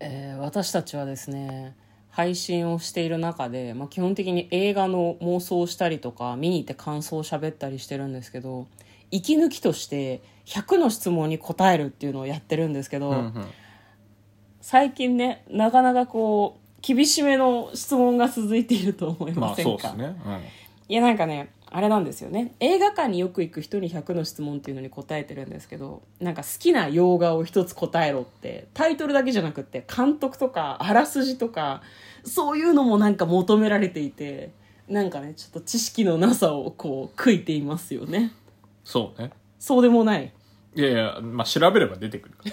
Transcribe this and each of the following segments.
えー私たちはですね配信をしている中で、まあ、基本的に映画の妄想をしたりとか見に行って感想を喋ったりしてるんですけど息抜きとして100の質問に答えるっていうのをやってるんですけど、うんうん。最近ねなかなかこう厳しめの質問が続いていると思いまあませんか、そうですね、いやなんかねあれなんですよね。映画館によく行く人に100の質問っていうのに答えてるんですけどなんか好きな洋画を一つ答えろってタイトルだけじゃなくって監督とかあらすじとかそういうのもなんか求められていてなんかねちょっと知識のなさをこう悔いていますよね。そうね。そうでもない。いやいやまあ調べれば出てくる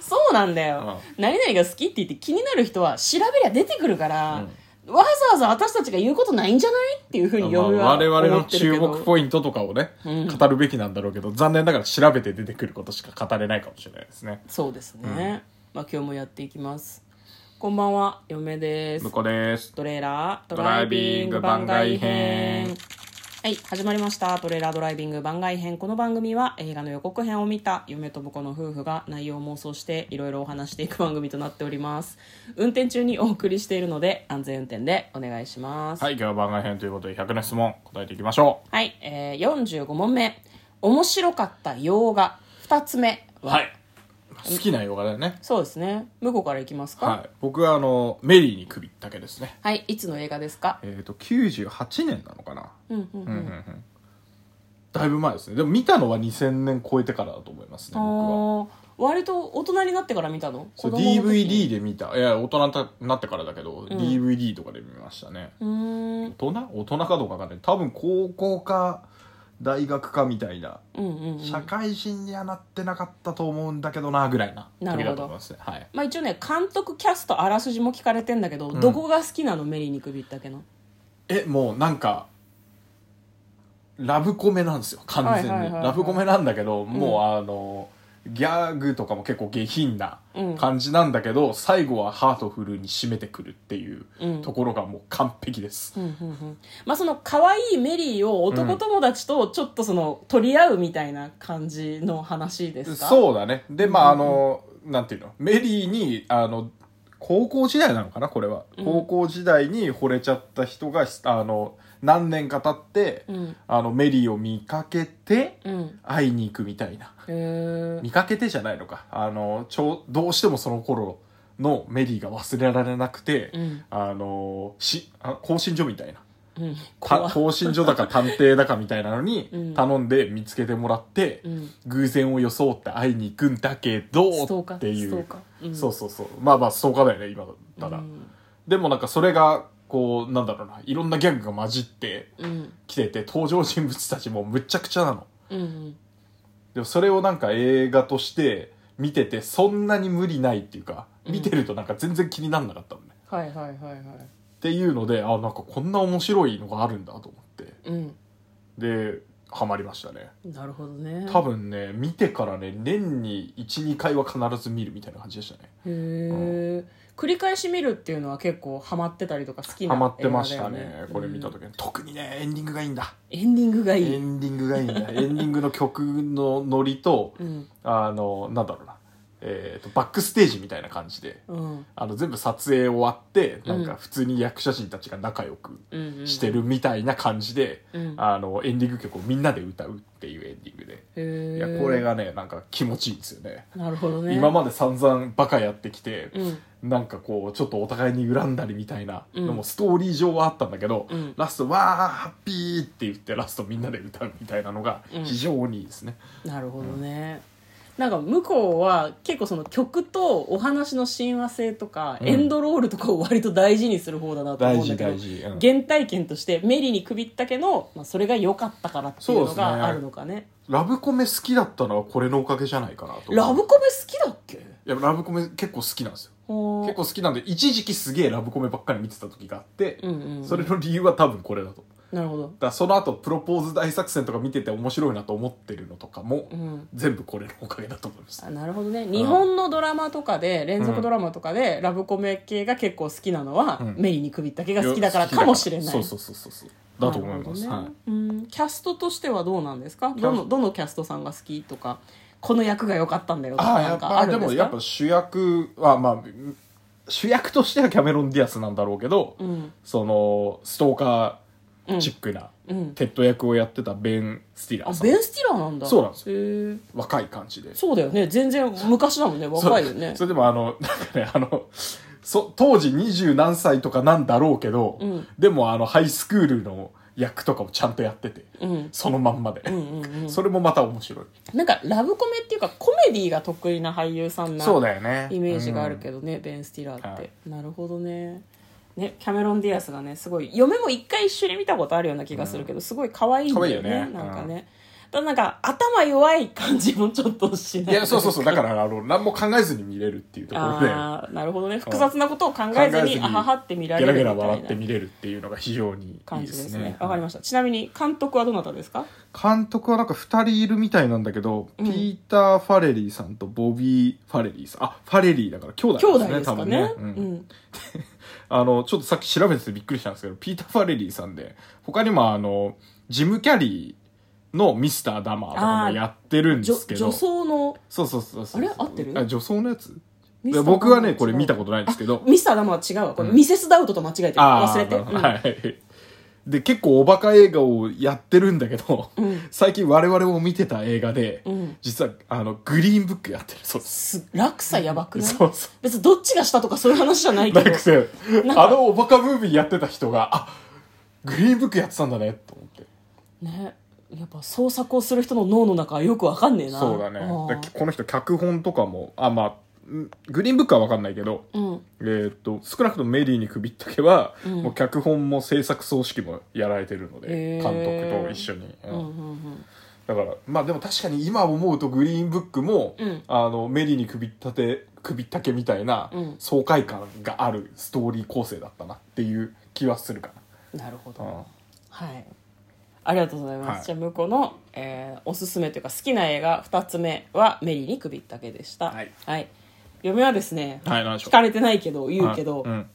そうなんだよ、何々が好きって言って気になる人は調べりゃ出てくるから、わざわざ私たちが言うことないんじゃない？っていうふうにまあ読みは我々の思ってる注目ポイントとかをね、語るべきなんだろうけど残念ながら調べて出てくることしか語れないかもしれないですね。そうですね、まあ今日もやっていきます。こんばんは嫁です。向こうです。トレーラードドライビング番外編はい始まりました。トレーラードライビング番外編。この番組は映画の予告編を見た嫁と婿の夫婦が内容を妄想していろいろお話していく番組となっております。運転中にお送りしているので安全運転でお願いします。はい今日は番外編ということで100の質問答えていきましょはい、えー、45問目。面白かった洋画。2つ目うはい好きな洋画だよね。そうですね。向こうからいきますか？はい。僕はあのメリーに首だけですね。はい、いつの映画ですか？えっ、と98年なのかな。うんうんうん。うんうんだいぶ前ですね。でも見たのは2000年超えてからだと思いますねあ僕は。ー割と大人になってから見たの？そう DVD で見た。いや大人になってからだけど、DVD とかで見ましたね。うーん。大人？大人かどうかわかんない。多分高校か大学かみたいな、うんうんうん。社会人にはなってなかったと思うんだけどなぐらいな時なるほど。だと思いますね。はい。まあ一応ね監督キャストあらすじも聞かれてんだけど、どこが好きなの？メリーに首ったけの。えもうなんかラブコメなんですよ完全に、はいはいはいはい。ラブコメなんだけど、もうあのギャグとかも結構下品なうん。感じなんだけど、最後はハートフルに締めてくるっていううん。ところがもう完璧です、うんうんうん。まあその可愛いメリーを男友達とちょっとその取り合うみたいな感じの話ですか？そうだね。でまああの、なんていうの？メリーにあの高校時代なのかな？これは、高校時代に惚れちゃった人があの何年か経って、うん。あのメリーを見かけてうん。会いに行くみたいな。へえ見かけてじゃないのか。あのちょどうしてもその頃のメリーが忘れられなくて、うん。あのしあ更新所みたいな。うん。更新所だか探偵だかみたいなのにうん。頼んで見つけてもらって、うん。偶然を装って会いに行くんだけどっていう。うん。そうそうそう。まあまあストーカーだよね今だったら、うん。でもなんかそれがこうなんだろうな。いろんなギャグが混じってうん。きてて登場人物たちもむっちゃくちゃなの。うんうん。でもそれをなんか映画として見ててそんなに無理ないっていうか見てるとなんか全然気にならなかったのね、はいはいはいはい。っていうのであなんかこんな面白いのがあるんだと思って。うん。でハマりましたね。なるほどね。多分ね見てからね年に12回は必ず見るみたいな感じでしたね。へえ繰り返し見るっていうのは結構ハマってたりとか好きなハマってましたね。これ見た時に、特にねエンディングがいいんだ。エンディングがいい。エンディングがいいんだ。エンディングの曲のノリと、うん。あのなんだろうなえー、とバックステージみたいな感じでうん。あの全部撮影終わってなん。うんか普通に役者陣たちが仲良くうんうんしてるみたいな感じで、うん。あのエンディング曲をみんなで歌うっていうエンディングで、いやこれがねなんか気持ちいいんですよね。なるほどね。今まで散々バカやってきて、うん。なんかこうちょっとお互いに恨んだりみたいなのうん。もストーリー上はあったんだけど、うん。ラスト「わーハッピー!」って言ってラストみんなで歌うみたいなのがうん。非常にいいですね、なるほどね、なんか向こうは結構その曲とお話の親和性とか、うん。エンドロールとかを割と大事にする方だなと思うんだけどうん。原体験としてメリーに首ったけの、まあ、それが良かったからっていうのがあるのかね。ラブコメ好きだったのはこれのおかげじゃないかなとラブコメ好きだっけ？いやラブコメ結構好きなんですよ。結構好きなんで一時期すげえラブコメばっかり見てた時があって、うんうんうん。それの理由は多分これだとなるほど。だその後プロポーズ大作戦とか見てて面白いなと思ってるのとかも、うん。全部これのおかげだと思います。あなるほどね。日本のドラマとかで連続ドラマとかでラブコメ系が結構好きなのは、うん。メリーに首ったけが好きだからかもしれない。そうそうそうそうそう。だと思います、ね。はい。うん。キャストとしてはどうなんですか？どのどのキャストさんが好きとかこの役が良かったんだよとかなんかあるんですか？やっぱ主役はまあ主役としてはキャメロン・ディアスなんだろうけど、うん。そのストーカーチックな、うん。テッド役をやってたベン・スティラーさん。あベン・スティラーなんだ。そうなんですよ。へえ若い感じで。そうだよね。全然昔だもんね。若いよね。そそれでもあのなんかねあのそ当時二十何歳とかなんだろうけど、うん。でもあのハイスクールの役とかもちゃんとやってて、うん。そのまんまで、うんうんうんそれもまた面白い、なんかラブコメっていうかコメディが得意な俳優さんなそうだよね。イメージがあるけど、どね、ベン・スティラーって、はい。なるほどねねキャメロン・ディアスがねすごい嫁も一回一緒に見たことあるような気がするけど、すごい可愛いんだよね可愛いよね。なんかね、ただなんか頭弱い感じもちょっとしない。いやそうそうそう。だからあの何も考えずに見れるっていうところで。ああなるほどね。複雑なことを考えずにあははって見らゲれるラゲラ笑ってみたいな見れるっていうのが非常にいいね。じですね。わかりました。ちなみに監督はどなたですか？監督はなんか2人いるみたいなんだけど、うん。ピーター・ファレリーさんとボビー・ファレリーさん。あファレリーだから兄弟兄弟ですねですかね。多分ね、ううんんあのちょっとさっき調べててびっくりしたんですけどピーター・ファレリーさんで他にもあのジム・キャリーのミスター・ダマーとかもやってるんで女すけど。女装の？そうそうそうそうあれ？合ってる？あ女装のやつ？僕はねこれ見たことないんですけど。ミスターダムは違うわ。これ、ミセスダウトと間違えて忘れて、はいで結構おバカ映画をやってるんだけど、うん。最近我々も見てた映画で、うん。実はあのグリーンブックやってる。そう。ですす落差やばくない？そうそう。別にどっちがしたとかそういう話じゃないけど。あのおバカムービーやってた人があグリーンブックやってたんだねと思って。ね。やっぱ創作をする人の脳の中はよくわかんねえな。そうだね。この人脚本とかもあまあんグリーンブックは分かんないけど、うん。えーっと少なくともメリーに首ったけは、うん。もう脚本も制作総指揮もやられてるのでへー。監督と一緒に、うん。うんうんうん。だからまあでも確かに今思うとグリーンブックも、うん。あのメリーに首ったて首ったけみたいなうん。爽快感があるストーリー構成だったなっていう気はするかな。るほど、な、うん。はい。ありがとうございます、はい。じゃあ向こうの、えーおすすめというか好きな映画2つ目は「メリーに首ったけ」でした。はい、嫁はですねはい何でしょう。聞かれてないけど言うけど「はいうん。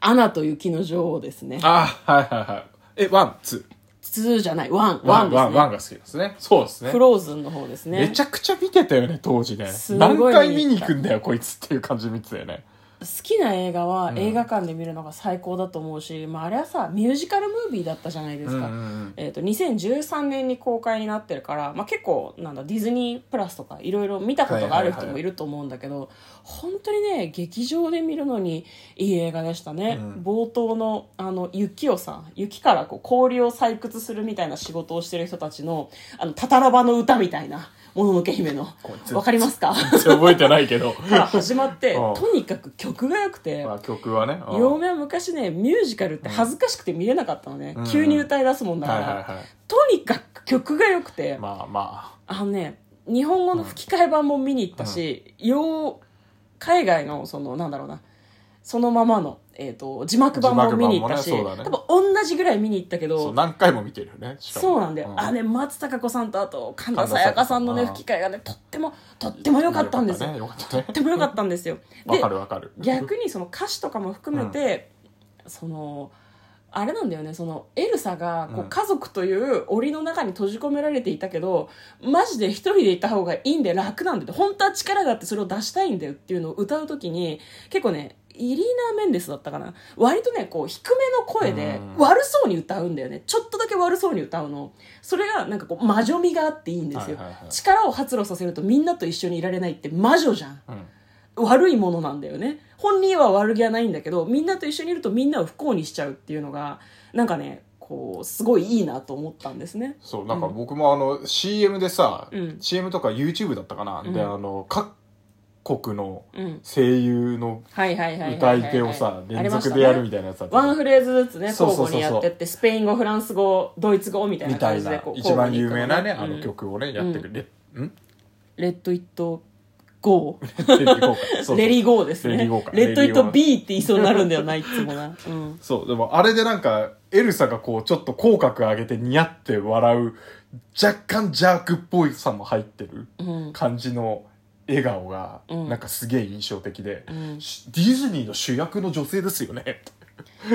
アナと雪の女王」ですね。あはいはいはい。えワンツ2じゃないワンーワンですね。ワンワンが好きですね。そうですね。フローズンの方ですね。めちゃくちゃ見てたよね当時ね。すごい何回見に行くんだよこいつっていう感じで見てたよね好きな映画はん。映画館で見るのが最高だと思うし、まあ、あれはさミュージカルムービーだったじゃないですか、うんうんうん。えー、と2013年に公開になってるから、まあ、結構なんだディズニープラスとかいろいろ見たことがある人もいると思うんだけど、本当にね劇場で見るのにいい映画でしたね、うん。冒頭のあの雪をさ雪からこう氷を採掘するみたいな仕事をしてる人たちのあのタタラバの歌みたいなもののけ姫の。わかりますか？覚えてないけど。から始まってうん。とにかく曲が良くて。まあ曲はね。うん。嫁は昔ねミュージカルって恥ずかしくて見れなかったのね、うん。急に歌い出すもんだから、はいはいはい。とにかく曲が良くて、まあまあ。のね日本語の吹き替え版も見に行ったし、洋海外のそのなんだろうなそのままの、えー、と字幕版も見に行ったし、ねね。多分同じぐらい見に行ったけあそうど何回も見てるよねそうなんだよ、あね松たか子さんとあと神田沙也加さんのね吹き替えがねとってもとっても良かったんですよ。ねとっても良かったんですよ。わかるわかる。逆にその歌詞とかも含めて、そのあれなんだよね。そのエルサがこううん。家族という檻の中に閉じ込められていたけど、マジで一人でいた方がいいんで楽なんだよ。本当は力があってそれを出したいんだよっていうのを歌う時に結構ねイリーナ・メンデスだったかな。割とねこう低めの声でうん。悪そうに歌うんだよね。ちょっとだけ悪そうに歌うの。それがなんかこう魔女味があっていいんですよ、力を発露させるとみんなと一緒にいられないって魔女じゃん。うん悪いものなんだよね。本人は悪気はないんだけどみんなと一緒にいるとみんなを不幸にしちゃうっていうのがなんかねこうすごいいいなと思ったんですね。そうなんか僕もあの CM でさ、うん。CM とか YouTube だったかな、うん。であの各国のうん。声優のはいはいはいはいはい歌い手をさ連続でやるみねたいなやつだったワンフレーズずつね交互にやってってスペイン語フランス語ドイツ語みたいな感じでこう一番有名なね、あの曲をねやってる、レん。レッド・イット・ゴレディーレリゴーですね。レッド・イット・レリゴービーって言いそうになるんだよないつもな、うん、そう。でもあれでなんかエルサがこうちょっと口角上げてニヤって笑う若干ジャークっぽいさも入ってるうん。感じの笑顔がうん。なんかすげえ印象的で、うん。しディズニーの主役の女性ですよね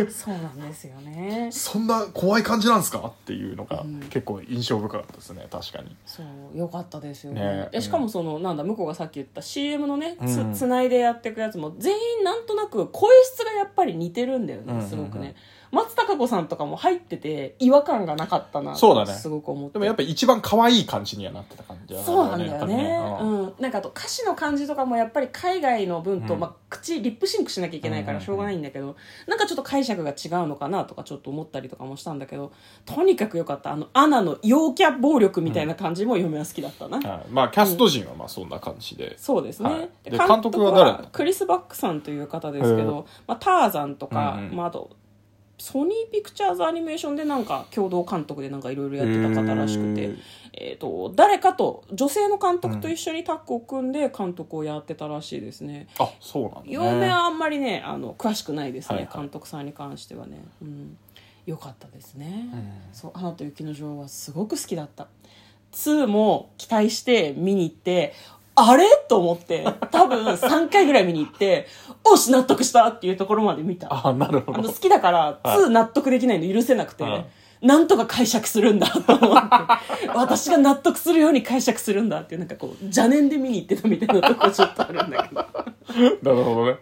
そうなんですよね。そんな怖い感じなんですか？っていうのがうん。結構印象深かったですね。確かに。そうよかったですよね。ね。でしかもその、なんだ向こうがさっき言った CM のねつ,、うん。つないでやっていくやつも全員なんとなく声質がやっぱり似てるんだよねすごくね、うん。うんうん松たか子さんとかも入ってて違和感がなかったなそうだね。すごく思って。でもやっぱ一番可愛い感じにはなってた感じそうなんだよやっぱりね。ううん。ん、なんかあと歌詞の感じとかもやっぱり海外の文と、うん。まあ、口リップシンクしなきゃいけないからしょうがないんだけど、なんかちょっと解釈が違うのかなとかちょっと思ったりとかもしたんだけどとにかくよかった。あのアナの陽キャ暴力みたいな感じも嫁は好きだったな、はいまあキャスト陣はまあそんな感じで、そうですね、はい。監督はクリス・バックさんという方ですけへど、まあ、ターザンとか、うんうん。まあ、あとソニーピクチャーズアニメーションでなんか共同監督でなんかいろいろやってた方らしくてえー、と誰かと女性の監督と一緒にタッグを組んで監督をやってたらしいですね、あそうなんだ、ね、嫁はあんまりねあの詳しくないですね、はいはい。監督さんに関してはね、うん、よかったですね、うん。そう「アナと雪の女王」はすごく好きだった。2も期待して見に行ってあれ？と思って。多分3回ぐらい見に行っておし納得したっていうところまで見た。あなるほど。好きだから2納得できないの許せなくて、はい。なんとか解釈するんだと思って。私が納得するように解釈するんだっていうなんかこう邪念で見に行ってたみたいなとこちょっとあるんだけど、なるほどね、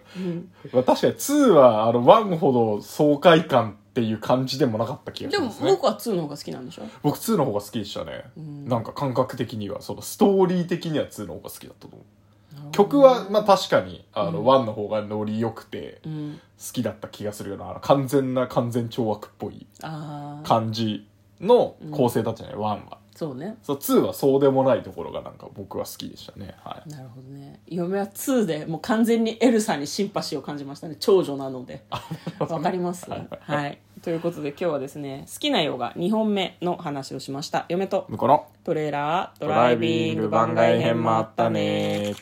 まあ、確かに2はあの1ほど爽快感っていう感じでもなかった気がしでもますね僕は2の方が好きなんでしょ？僕2の方が好きでしたね、ん。なんか感覚的にはそのストーリー的には2の方が好きだったと思う。曲はまあ確かにあの1の方がノリ良くてうん。好きだった気がするようなあの完全な完全懲悪っぽい感じの構成だったじゃない、1はそうね。そう2はそうでもないところがなんか僕は好きでしたね。はい。なるほどね。嫁は2でもう完全にエルサにシンパシーを感じましたね。長女なので。わかります？はい。ということで今日はですね好きな洋画2本目の話をしました。嫁と向こうのトレーラードドライビング番外編もあったね